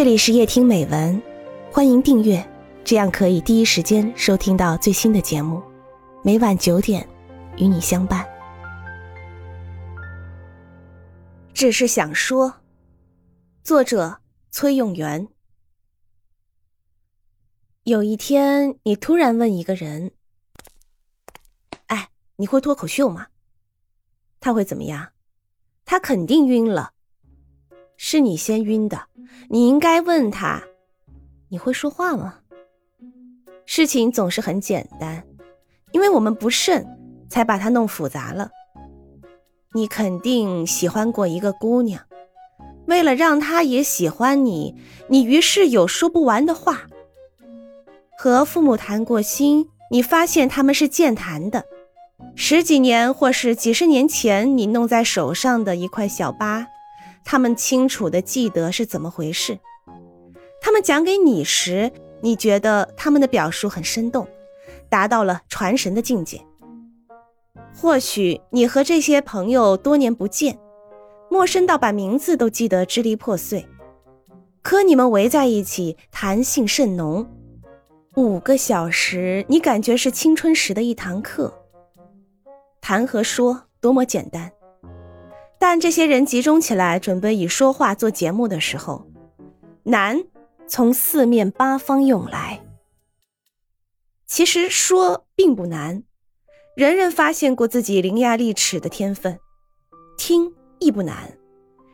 这里是夜听美文，欢迎订阅，这样可以第一时间收听到最新的节目。每晚九点，与你相伴。只是想说，作者崔永元。有一天，你突然问一个人：“哎，你会脱口秀吗？”他会怎么样？他肯定晕了。是你先晕的，你应该问他：“你会说话吗？”事情总是很简单，因为我们不慎才把它弄复杂了。你肯定喜欢过一个姑娘，为了让她也喜欢你，你于是有说不完的话。和父母谈过心，你发现他们是健谈的。十几年或是几十年前你弄在手上的一块小疤。他们清楚的记得是怎么回事。他们讲给你时，你觉得他们的表述很生动，达到了传神的境界。或许你和这些朋友多年不见，陌生到把名字都记得支离破碎，可你们围在一起谈性甚浓，五个小时，你感觉是青春时的一堂课。谈和说多么简单。但这些人集中起来准备以说话做节目的时候，难从四面八方涌来。其实说并不难，人人发现过自己伶牙俐齿的天分；听亦不难，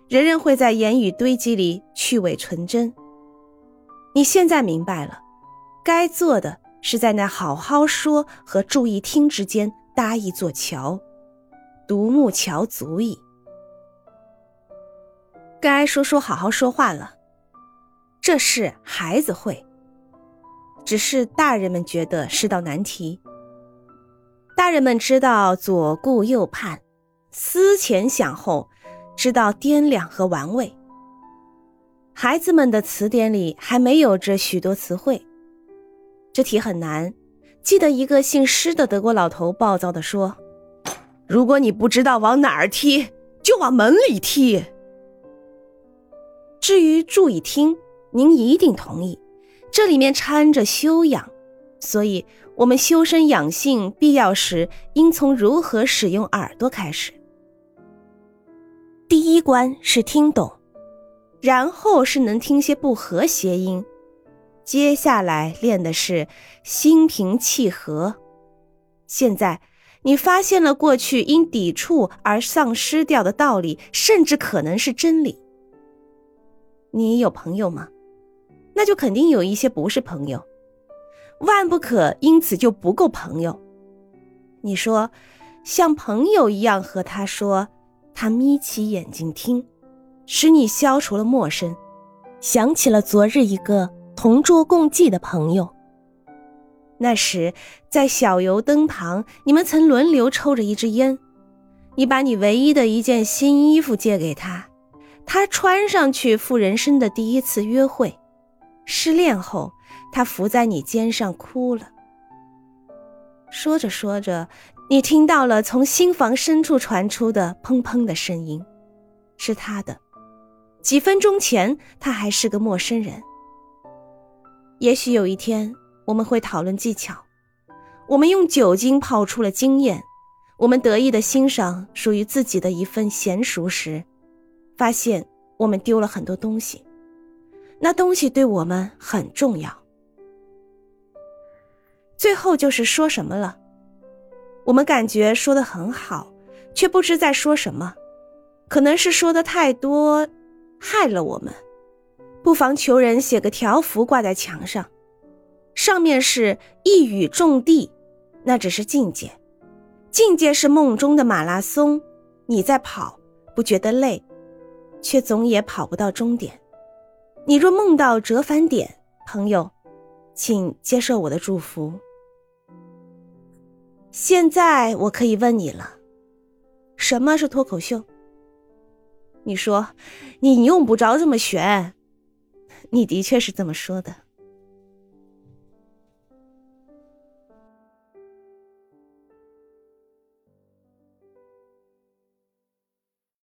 人人会在言语堆积里去伪存真。你现在明白了，该做的是在那好好说和注意听之间搭一座桥，独木桥足矣。该说说好好说话了，这事孩子会，只是大人们觉得是道难题。大人们知道左顾右盼，思前想后，知道掂量和玩味。孩子们的词典里还没有这许多词汇。这题很难。记得一个姓施的德国老头暴躁地说：“如果你不知道往哪儿踢，就往门里踢。”至于注意听，您一定同意，这里面掺着修养，所以我们修身养性，必要时应从如何使用耳朵开始。第一关是听懂，然后是能听些不和谐音，接下来练的是心平气和。现在你发现了过去因抵触而丧失掉的道理，甚至可能是真理。你有朋友吗？那就肯定有一些不是朋友，万不可因此就不够朋友。你说，像朋友一样和他说，他眯起眼睛听，使你消除了陌生，想起了昨日一个同桌共济的朋友。那时在小油灯旁，你们曾轮流抽着一支烟，你把你唯一的一件新衣服借给他。他穿上去赴人生的第一次约会，失恋后，他伏在你肩上哭了。说着说着，你听到了从心房深处传出的砰砰的声音，是他的。几分钟前，他还是个陌生人。也许有一天，我们会讨论技巧，我们用酒精泡出了经验，我们得意的欣赏属于自己的一份娴熟时。发现我们丢了很多东西，那东西对我们很重要。最后就是说什么了，我们感觉说的很好，却不知在说什么，可能是说的太多，害了我们。不妨求人写个条幅挂在墙上，上面是一语中的，那只是境界，境界是梦中的马拉松，你在跑，不觉得累。却总也跑不到终点。你若梦到折返点，朋友，请接受我的祝福。现在我可以问你了，什么是脱口秀？你说，你用不着这么悬。你的确是这么说的。